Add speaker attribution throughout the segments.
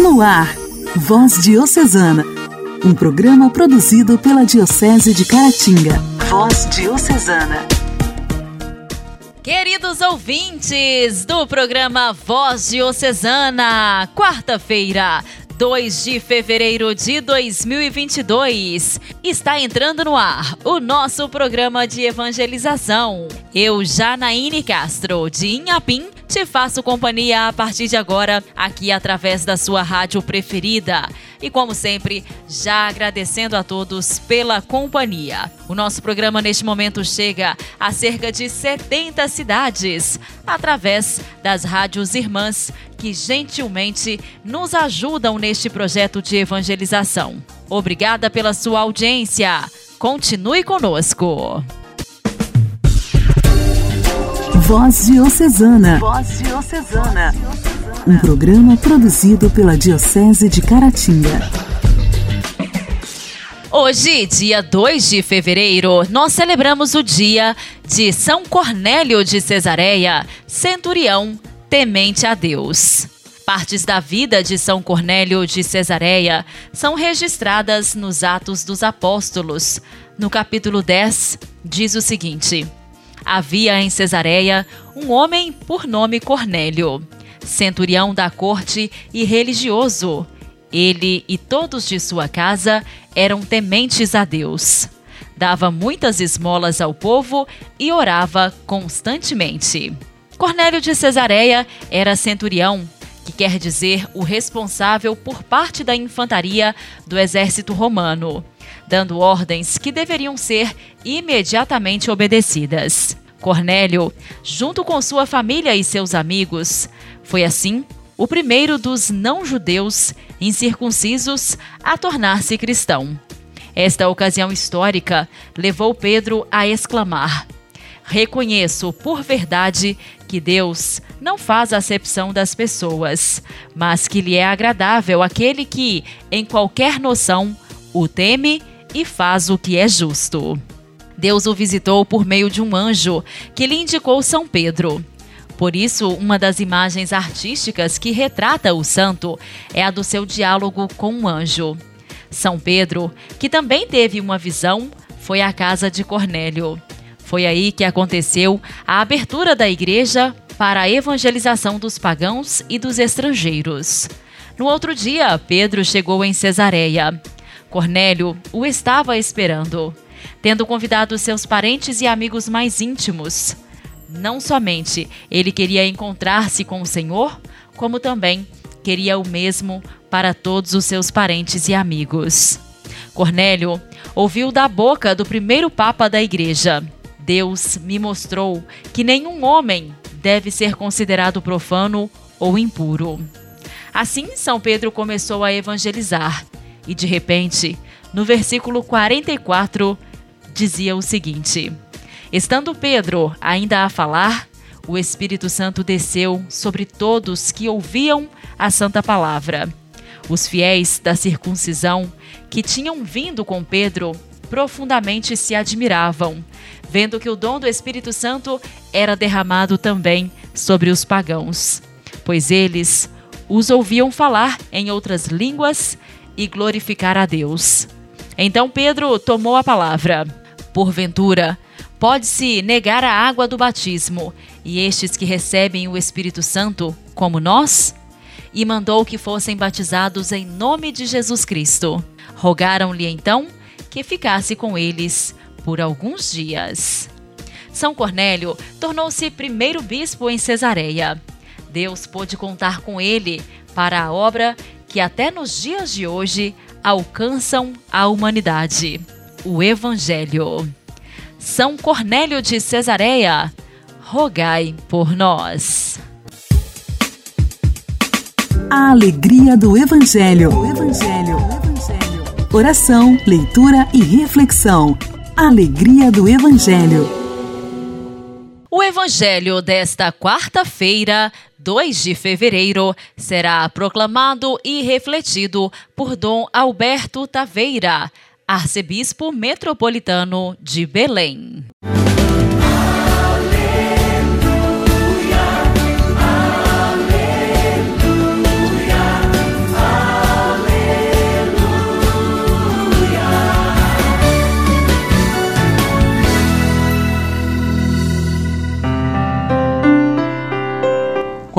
Speaker 1: No ar, Voz Diocesana, um programa produzido pela Diocese de Caratinga. Voz Diocesana.
Speaker 2: Queridos ouvintes do programa Voz Diocesana, quarta-feira, 2 de fevereiro de 2022. Está entrando no ar o nosso programa de evangelização. Eu, Janaíne Castro, de Inhapim, te faço companhia a partir de agora, aqui através da sua rádio preferida. E como sempre, já agradecendo a todos pela companhia. O nosso programa neste momento chega a cerca de 70 cidades, através das rádios irmãs que gentilmente nos ajudam neste projeto de evangelização. Obrigada pela sua audiência. Continue conosco.
Speaker 1: Voz Diocesana. Voz Diocesana. Um programa produzido pela Diocese de Caratinga.
Speaker 2: Hoje, dia 2 de fevereiro, nós celebramos o dia de São Cornélio de Cesareia, centurião temente a Deus. Partes da vida de São Cornélio de Cesareia são registradas nos Atos dos Apóstolos. No capítulo 10, diz o seguinte: Havia em Cesareia um homem por nome Cornélio, centurião da corte e religioso. Ele e todos de sua casa eram tementes a Deus. Dava muitas esmolas ao povo e orava constantemente. Cornélio de Cesareia era centurião, que quer dizer o responsável por parte da infantaria do exército romano, dando ordens que deveriam ser imediatamente obedecidas. Cornélio, junto com sua família e seus amigos, foi assim o primeiro dos não-judeus incircuncisos a tornar-se cristão. Esta ocasião histórica levou Pedro a exclamar: Reconheço por verdade que Deus não faz acepção das pessoas, mas que lhe é agradável aquele que, em qualquer noção, o teme e faz o que é justo. Deus o visitou por meio de um anjo que lhe indicou São Pedro. Por isso, uma das imagens artísticas que retrata o santo é a do seu diálogo com um anjo. São Pedro, que também teve uma visão, foi à casa de Cornélio. Foi aí que aconteceu a abertura da igreja para a evangelização dos pagãos e dos estrangeiros. No outro dia, Pedro chegou em Cesareia. Cornélio o estava esperando, tendo convidado seus parentes e amigos mais íntimos. Não somente ele queria encontrar-se com o Senhor, como também queria o mesmo para todos os seus parentes e amigos. Cornélio ouviu da boca do primeiro papa da igreja Deus me mostrou que nenhum homem deve ser considerado profano ou impuro. Assim, São Pedro começou a evangelizar e, de repente, no versículo 44, dizia o seguinte: Estando Pedro ainda a falar, o Espírito Santo desceu sobre todos que ouviam a santa palavra. Os fiéis da circuncisão que tinham vindo com Pedro profundamente se admiravam, vendo que o dom do Espírito Santo era derramado também sobre os pagãos, pois eles os ouviam falar em outras línguas e glorificar a Deus. Então Pedro tomou a palavra. Porventura, pode-se negar a água do batismo e estes que recebem o Espírito Santo, como nós? E mandou que fossem batizados em nome de Jesus Cristo. Rogaram-lhe então que ficasse com eles por alguns dias. São Cornélio tornou-se primeiro bispo em Cesareia. Deus pôde contar com ele para a obra que até nos dias de hoje alcançam a humanidade, o Evangelho. São Cornélio de Cesareia, rogai por nós.
Speaker 1: A alegria do Evangelho. O Evangelho oração, leitura e reflexão. Alegria do Evangelho.
Speaker 2: O Evangelho desta quarta-feira, 2 de fevereiro, será proclamado e refletido por Dom Alberto Taveira, arcebispo metropolitano de Belém.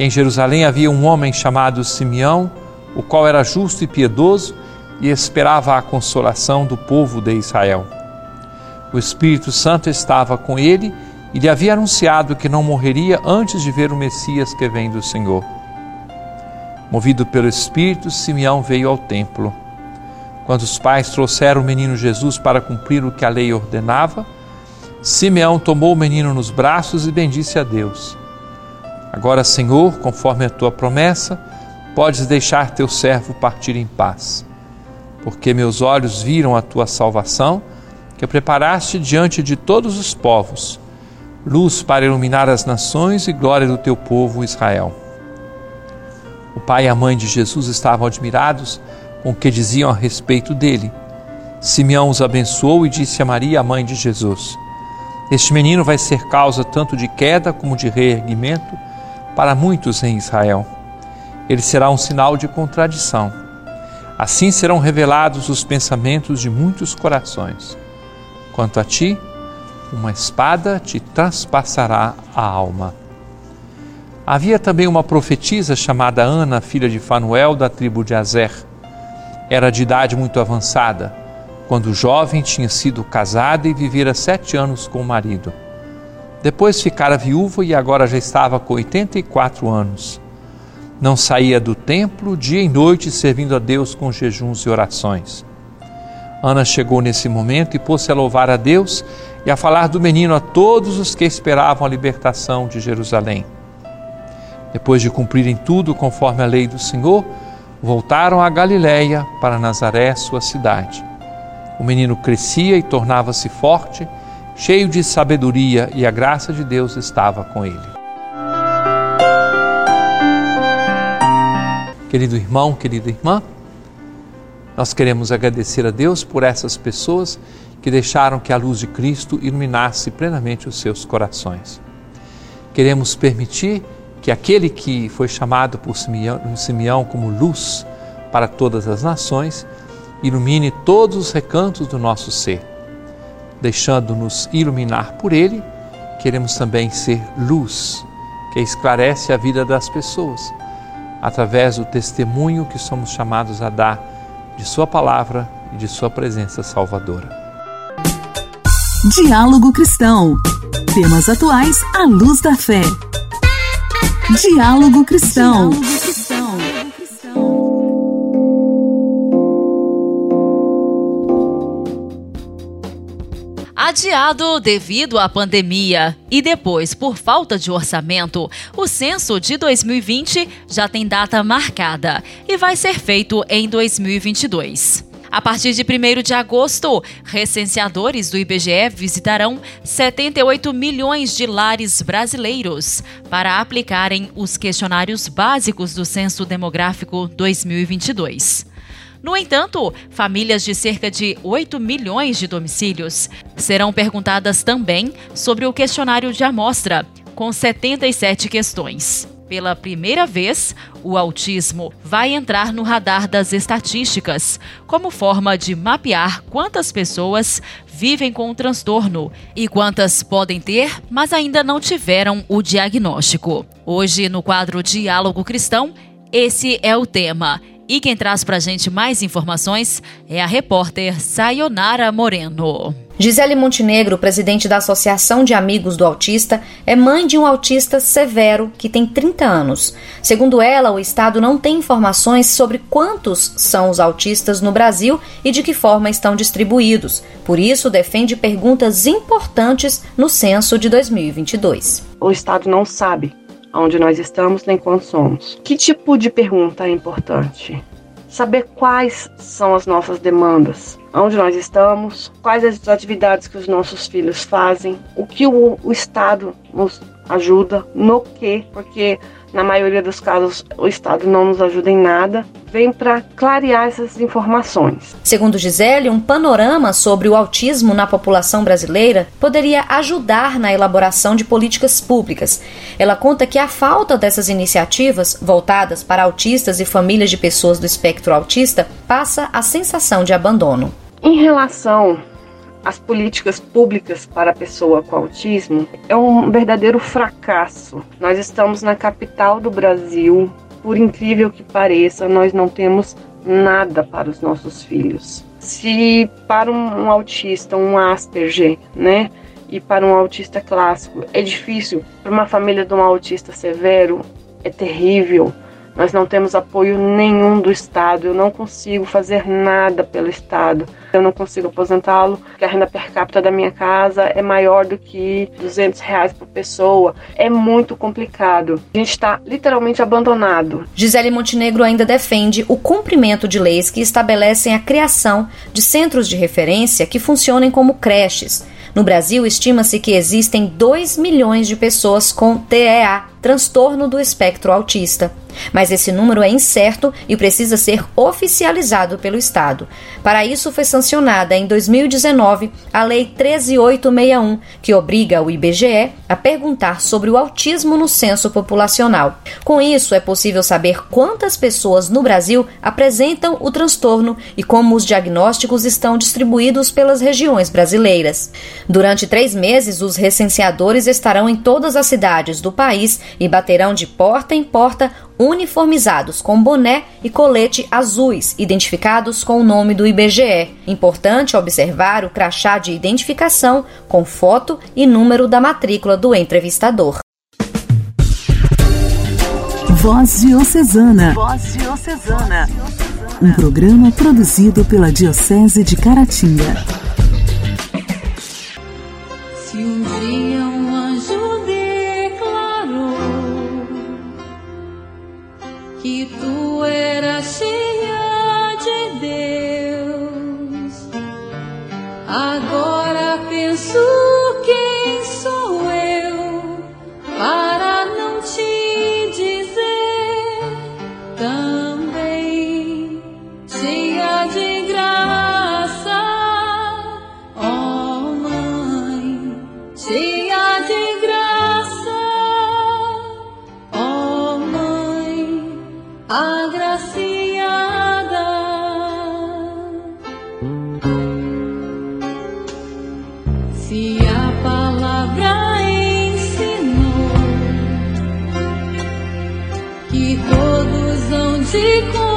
Speaker 3: Em Jerusalém havia um homem chamado Simeão, o qual era justo e piedoso e esperava a consolação do povo de Israel. O Espírito Santo estava com ele e lhe havia anunciado que não morreria antes de ver o Messias que vem do Senhor. Movido pelo Espírito, Simeão veio ao templo. Quando os pais trouxeram o menino Jesus para cumprir o que a lei ordenava, Simeão tomou o menino nos braços e bendisse a Deus. Agora, Senhor, conforme a tua promessa, podes deixar teu servo partir em paz, porque meus olhos viram a tua salvação, que preparaste diante de todos os povos, luz para iluminar as nações e glória do teu povo Israel. O pai e a mãe de Jesus estavam admirados com o que diziam a respeito dele. Simeão os abençoou e disse a Maria, a mãe de Jesus: Este menino vai ser causa tanto de queda como de reerguimento para muitos em Israel. Ele será um sinal de contradição. Assim serão revelados os pensamentos de muitos corações. Quanto a ti, uma espada te transpassará a alma. Havia também uma profetisa chamada Ana, filha de Fanuel, da tribo de Azer. Era de idade muito avançada, quando jovem tinha sido casada e vivera sete anos com o marido. Depois ficara viúva e agora já estava com 84 anos. Não saía do templo dia e noite servindo a Deus com jejuns e orações. Ana chegou nesse momento e pôs-se a louvar a Deus e a falar do menino a todos os que esperavam a libertação de Jerusalém. Depois de cumprirem tudo conforme a lei do Senhor, voltaram a Galiléia para Nazaré, sua cidade. O menino crescia e tornava-se forte cheio de sabedoria, e a graça de Deus estava com ele. Querido irmão, querida irmã, nós queremos agradecer a Deus por essas pessoas que deixaram que a luz de Cristo iluminasse plenamente os seus corações. Queremos permitir que aquele que foi chamado por Simeão, Simeão como luz para todas as nações ilumine todos os recantos do nosso ser deixando-nos iluminar por Ele, queremos também ser luz que esclarece a vida das pessoas, através do testemunho que somos chamados a dar de Sua palavra e de Sua presença salvadora.
Speaker 1: Diálogo Cristão. Temas atuais à luz da fé. Diálogo Cristão. Diálogo Cristão.
Speaker 2: Adiado devido à pandemia e depois por falta de orçamento, o censo de 2020 já tem data marcada e vai ser feito em 2022. A partir de 1 de agosto, recenseadores do IBGE visitarão 78 milhões de lares brasileiros para aplicarem os questionários básicos do Censo Demográfico 2022. No entanto, famílias de cerca de 8 milhões de domicílios serão perguntadas também sobre o questionário de amostra, com 77 questões. Pela primeira vez, o autismo vai entrar no radar das estatísticas, como forma de mapear quantas pessoas vivem com o transtorno e quantas podem ter, mas ainda não tiveram o diagnóstico. Hoje, no quadro Diálogo Cristão, esse é o tema e quem traz para a gente mais informações é a repórter Sayonara Moreno.
Speaker 4: Gisele Montenegro, presidente da Associação de Amigos do Autista, é mãe de um autista severo que tem 30 anos. Segundo ela, o Estado não tem informações sobre quantos são os autistas no Brasil e de que forma estão distribuídos. Por isso, defende perguntas importantes no censo de 2022.
Speaker 5: O Estado não sabe onde nós estamos nem quando somos. Que tipo de pergunta é importante? Saber quais são as nossas demandas, onde nós estamos, quais as atividades que os nossos filhos fazem, o que o, o Estado nos ajuda, no que, porque na maioria dos casos o Estado não nos ajuda em nada, vem para clarear essas informações.
Speaker 4: Segundo Gisele, um panorama sobre o autismo na população brasileira poderia ajudar na elaboração de políticas públicas. Ela conta que a falta dessas iniciativas voltadas para autistas e famílias de pessoas do espectro autista passa a sensação de abandono.
Speaker 5: Em relação as políticas públicas para a pessoa com autismo é um verdadeiro fracasso. Nós estamos na capital do Brasil, por incrível que pareça, nós não temos nada para os nossos filhos. Se para um, autista, um Asperger, né, e para um autista clássico é difícil, para uma família de um autista severo é terrível nós não temos apoio nenhum do Estado. Eu não consigo fazer nada pelo Estado. Eu não consigo aposentá-lo, porque a renda per capita da minha casa é maior do que 200 reais por pessoa. É muito complicado. A gente está literalmente abandonado.
Speaker 4: Gisele Montenegro ainda defende o cumprimento de leis que estabelecem a criação de centros de referência que funcionem como creches. No Brasil, estima-se que existem 2 milhões de pessoas com TEA, transtorno do espectro autista. Mas esse número é incerto e precisa ser oficializado pelo Estado. Para isso, foi sancionada em 2019 a Lei 13861, que obriga o IBGE a perguntar sobre o autismo no censo populacional. Com isso, é possível saber quantas pessoas no Brasil apresentam o transtorno e como os diagnósticos estão distribuídos pelas regiões brasileiras. Durante três meses, os recenseadores estarão em todas as cidades do país e baterão de porta em porta uniformizados com boné e colete azuis, identificados com o nome do IBGE. Importante observar o crachá de identificação com foto e número da matrícula do entrevistador.
Speaker 1: Voz Diocesana. Voz Diocesana. Um programa produzido pela Diocese de Caratinga. que todos vão te
Speaker 6: contar.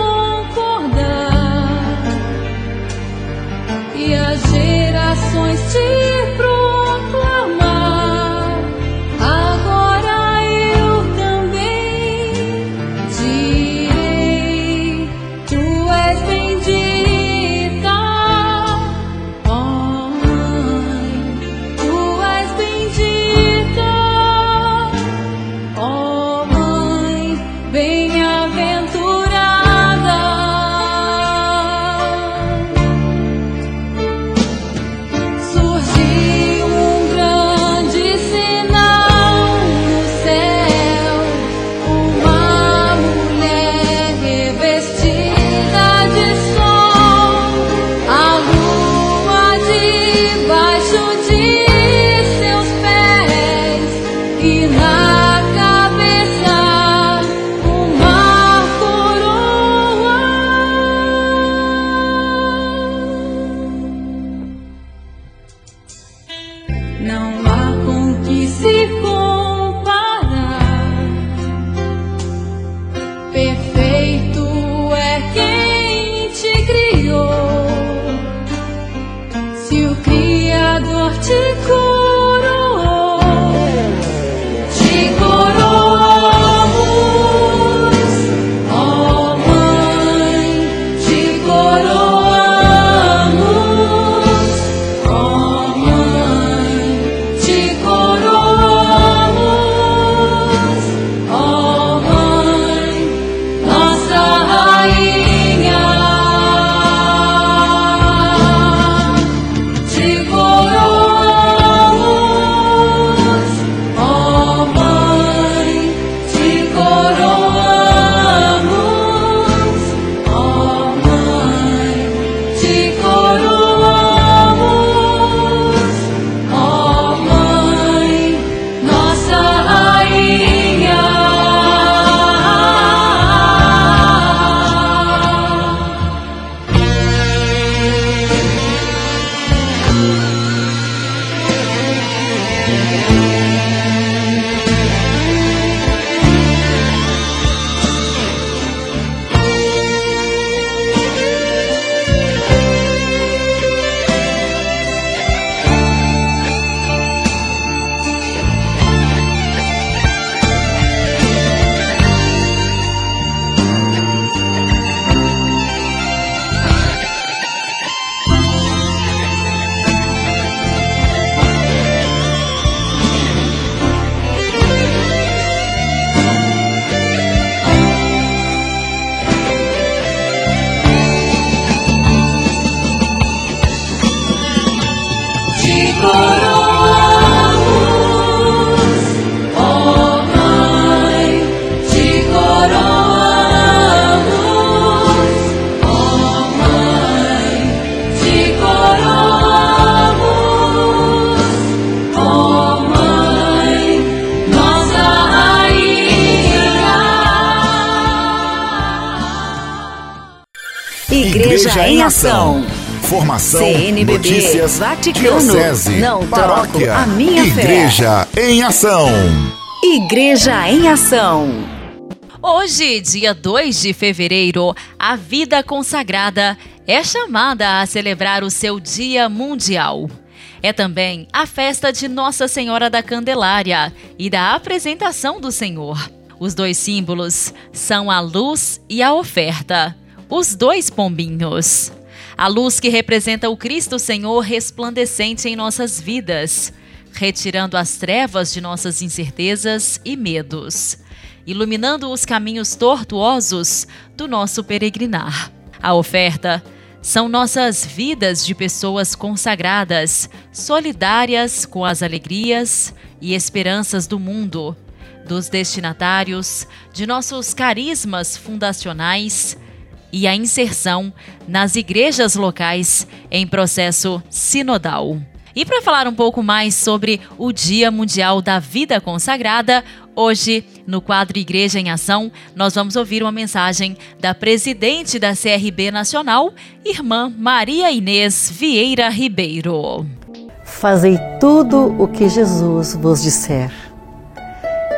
Speaker 1: CNBB,
Speaker 6: notícias,
Speaker 1: Vaticano,
Speaker 6: diocese,
Speaker 1: não
Speaker 6: paróquia,
Speaker 1: a minha
Speaker 6: Igreja
Speaker 1: fé.
Speaker 6: em Ação.
Speaker 1: Igreja em Ação.
Speaker 2: Hoje, dia 2 de fevereiro, a vida consagrada é chamada a celebrar o seu Dia Mundial. É também a festa de Nossa Senhora da Candelária e da apresentação do Senhor. Os dois símbolos são a luz e a oferta os dois pombinhos. A luz que representa o Cristo Senhor resplandecente em nossas vidas, retirando as trevas de nossas incertezas e medos, iluminando os caminhos tortuosos do nosso peregrinar. A oferta são nossas vidas de pessoas consagradas, solidárias com as alegrias e esperanças do mundo, dos destinatários, de nossos carismas fundacionais e a inserção nas igrejas locais em processo sinodal. E para falar um pouco mais sobre o Dia Mundial da Vida Consagrada, hoje, no quadro Igreja em Ação, nós vamos ouvir uma mensagem da presidente da CRB Nacional, irmã Maria Inês Vieira Ribeiro.
Speaker 7: Fazei tudo o que Jesus vos disser.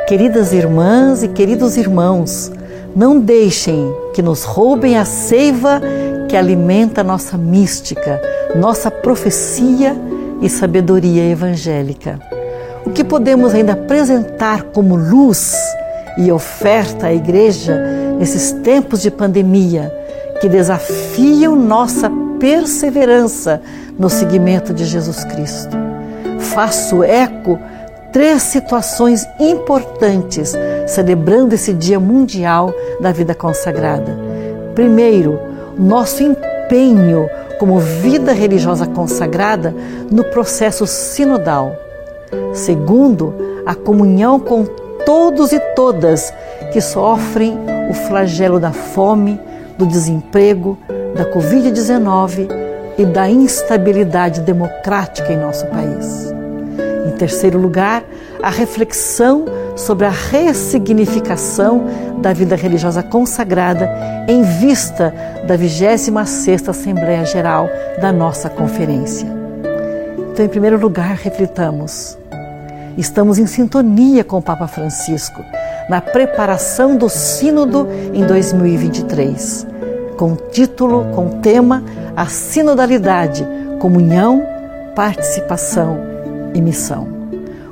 Speaker 7: Queridas irmãs e queridos irmãos, não deixem que nos roubem a seiva que alimenta nossa mística, nossa profecia e sabedoria evangélica. O que podemos ainda apresentar como luz e oferta à Igreja nesses tempos de pandemia que desafiam nossa perseverança no seguimento de Jesus Cristo? Faço eco três situações importantes celebrando esse Dia Mundial da Vida Consagrada. Primeiro, nosso empenho como vida religiosa consagrada no processo sinodal. Segundo, a comunhão com todos e todas que sofrem o flagelo da fome, do desemprego, da Covid-19 e da instabilidade democrática em nosso país. Terceiro lugar, a reflexão sobre a ressignificação da vida religiosa consagrada em vista da 26ª Assembleia Geral da nossa conferência. Então, em primeiro lugar, reflitamos. Estamos em sintonia com o Papa Francisco na preparação do Sínodo em 2023, com título, com tema A Sinodalidade, Comunhão, Participação e Missão.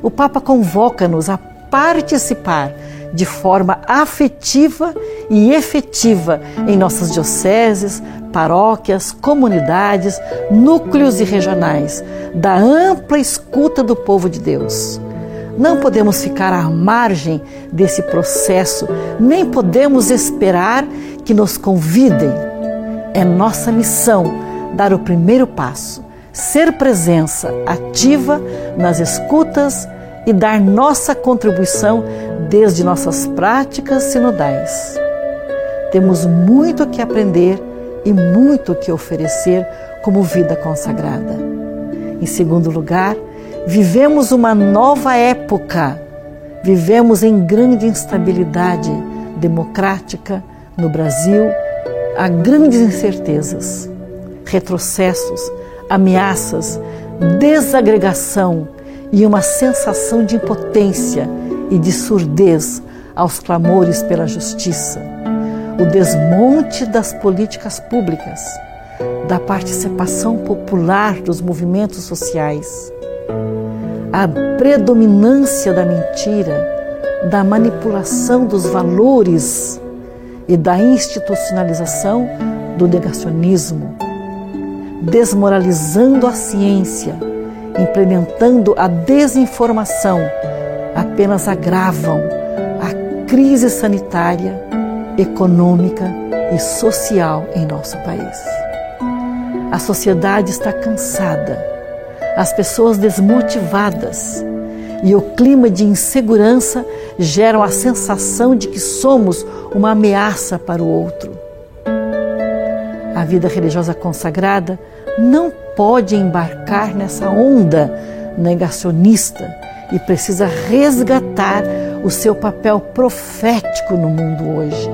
Speaker 7: O Papa convoca-nos a participar de forma afetiva e efetiva em nossas dioceses, paróquias, comunidades, núcleos e regionais, da ampla escuta do povo de Deus. Não podemos ficar à margem desse processo, nem podemos esperar que nos convidem. É nossa missão dar o primeiro passo, ser presença ativa nas escutas e dar nossa contribuição desde nossas práticas sinodais. Temos muito que aprender e muito que oferecer como vida consagrada. Em segundo lugar, vivemos uma nova época. Vivemos em grande instabilidade democrática no Brasil, há grandes incertezas, retrocessos, ameaças, desagregação e uma sensação de impotência e de surdez aos clamores pela justiça, o desmonte das políticas públicas, da participação popular dos movimentos sociais, a predominância da mentira, da manipulação dos valores e da institucionalização do negacionismo, desmoralizando a ciência implementando a desinformação, apenas agravam a crise sanitária, econômica e social em nosso país. A sociedade está cansada, as pessoas desmotivadas e o clima de insegurança geram a sensação de que somos uma ameaça para o outro. A vida religiosa consagrada não pode embarcar nessa onda negacionista e precisa resgatar o seu papel profético no mundo hoje.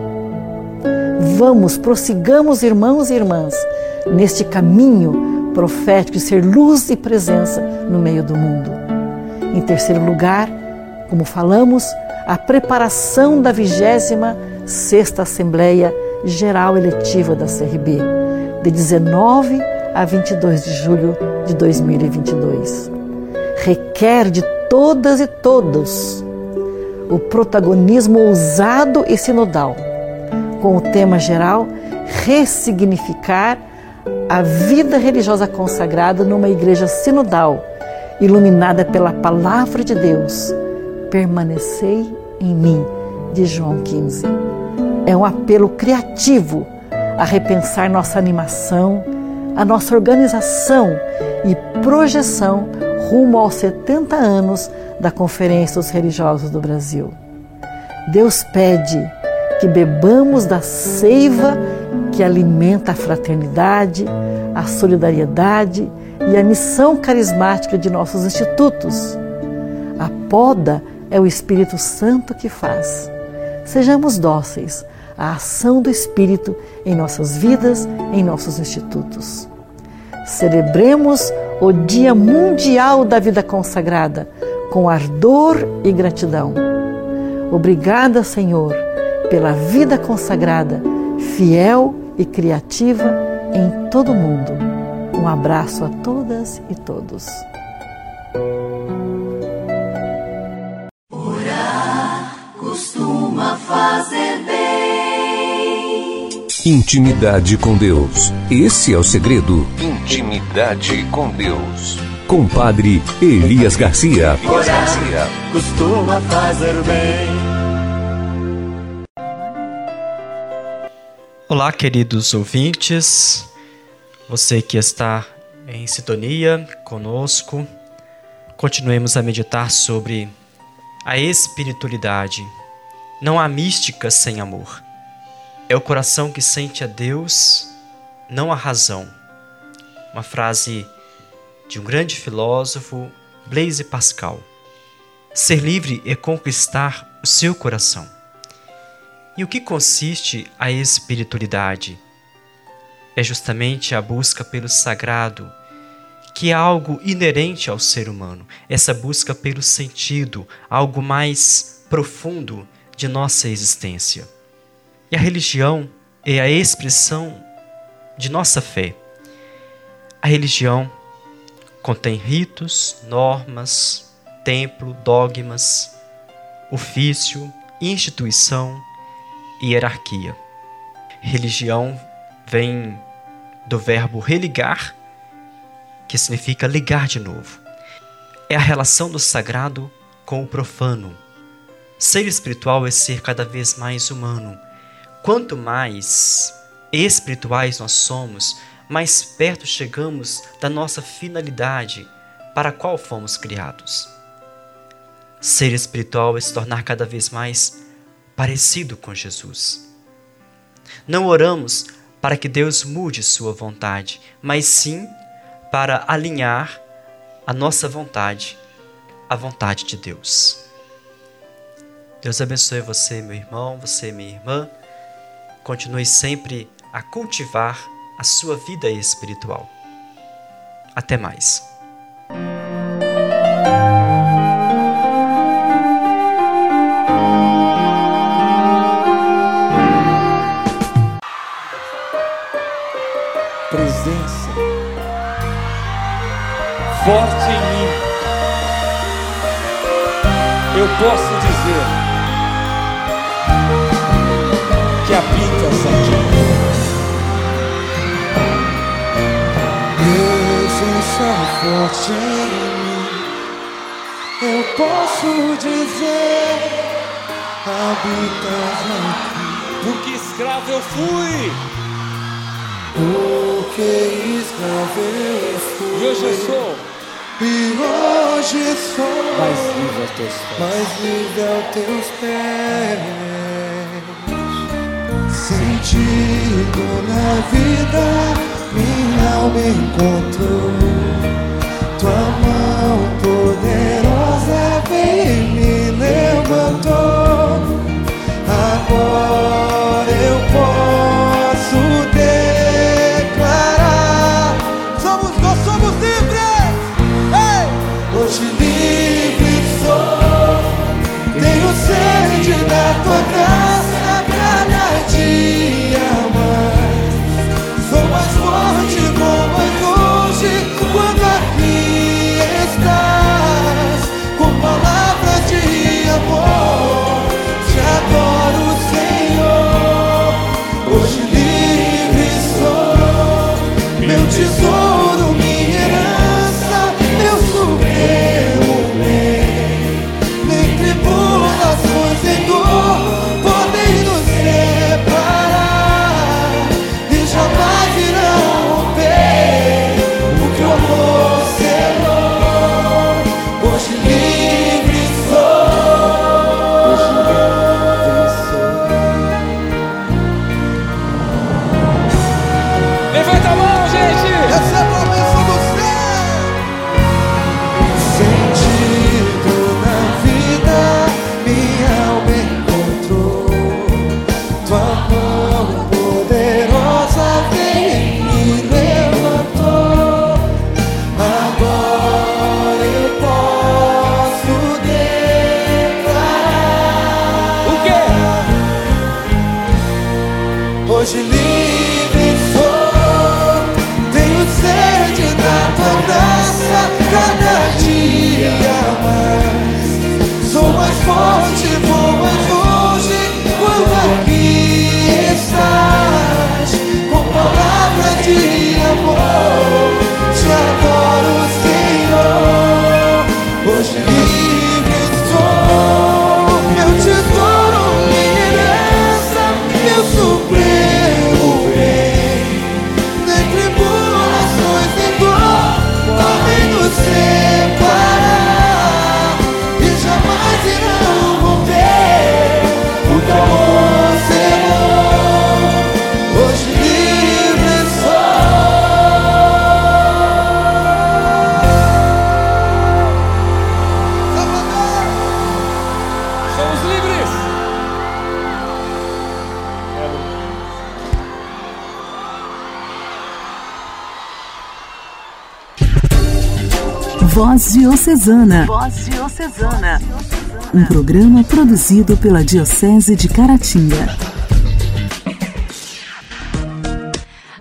Speaker 7: vamos, prossigamos, irmãos e irmãs, neste caminho profético de ser luz e presença no meio do mundo. Em terceiro lugar, como falamos, a preparação da vigésima sexta Assembleia Geral Eletiva da CRB, de 19 a 22 de julho de 2022. Requer de todas e todos o protagonismo ousado e sinodal, com o tema geral ressignificar a vida religiosa consagrada numa igreja sinodal, iluminada pela palavra de Deus. Permanecei em mim, de João 15. É um apelo criativo a repensar nossa animação, a nossa organização e projeção rumo aos 70 anos da Conferência dos Religiosos do Brasil. Deus pede que bebamos da seiva que alimenta a fraternidade, a solidariedade e a missão carismática de nossos institutos. A poda é o Espírito Santo que faz. Sejamos dóceis à ação do Espírito em nossas vidas, em nossos institutos. Celebremos o Dia Mundial da Vida Consagrada com ardor e gratidão. Obrigada, Senhor, pela vida consagrada, fiel e criativa em todo o mundo. Um abraço a todas e todos.
Speaker 1: Orar costuma fazer.
Speaker 6: Intimidade com Deus. Esse é o segredo. Intimidade com Deus. Compadre Elias Garcia. Elias Garcia.
Speaker 8: Costuma fazer bem. Olá, queridos ouvintes. Você que está em sintonia conosco. Continuemos a meditar sobre a espiritualidade. Não há mística sem amor. É o coração que sente a Deus, não a razão. Uma frase de um grande filósofo, Blaise Pascal. Ser livre é conquistar o seu coração. E o que consiste a espiritualidade? É justamente a busca pelo sagrado, que é algo inerente ao ser humano, essa busca pelo sentido, algo mais profundo de nossa existência. E a religião é a expressão de nossa fé. A religião contém ritos, normas, templo, dogmas, ofício, instituição e hierarquia. Religião vem do verbo religar, que significa ligar de novo. É a relação do sagrado com o profano. Ser espiritual é ser cada vez mais humano Quanto mais espirituais nós somos, mais perto chegamos da nossa finalidade para a qual fomos criados. Ser espiritual é se tornar cada vez mais parecido com Jesus. Não oramos para que Deus mude sua vontade, mas sim para alinhar a nossa vontade à vontade de Deus. Deus abençoe você, meu irmão, você, minha irmã continue sempre a cultivar a sua vida espiritual. Até mais.
Speaker 9: Presença forte em mim. Eu posso
Speaker 10: forte em mim, eu posso dizer, habitas aqui.
Speaker 9: Porque escravo eu fui.
Speaker 10: Porque escravo eu fui.
Speaker 9: E hoje eu sou.
Speaker 10: E hoje sou
Speaker 9: mais livre aos teus pés.
Speaker 10: Mais livre aos teus pés sentido na vida, minha alma encontrou. Tua mão poderosa
Speaker 1: Voz Diocesana. Voz Diocesana. Um programa produzido pela Diocese de Caratinga.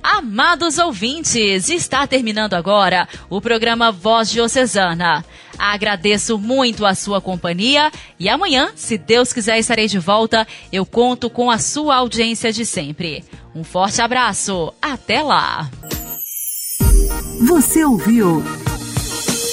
Speaker 2: Amados ouvintes, está terminando agora o programa Voz Diocesana. Agradeço muito a sua companhia e amanhã, se Deus quiser, estarei de volta. Eu conto com a sua audiência de sempre. Um forte abraço, até lá!
Speaker 1: Você ouviu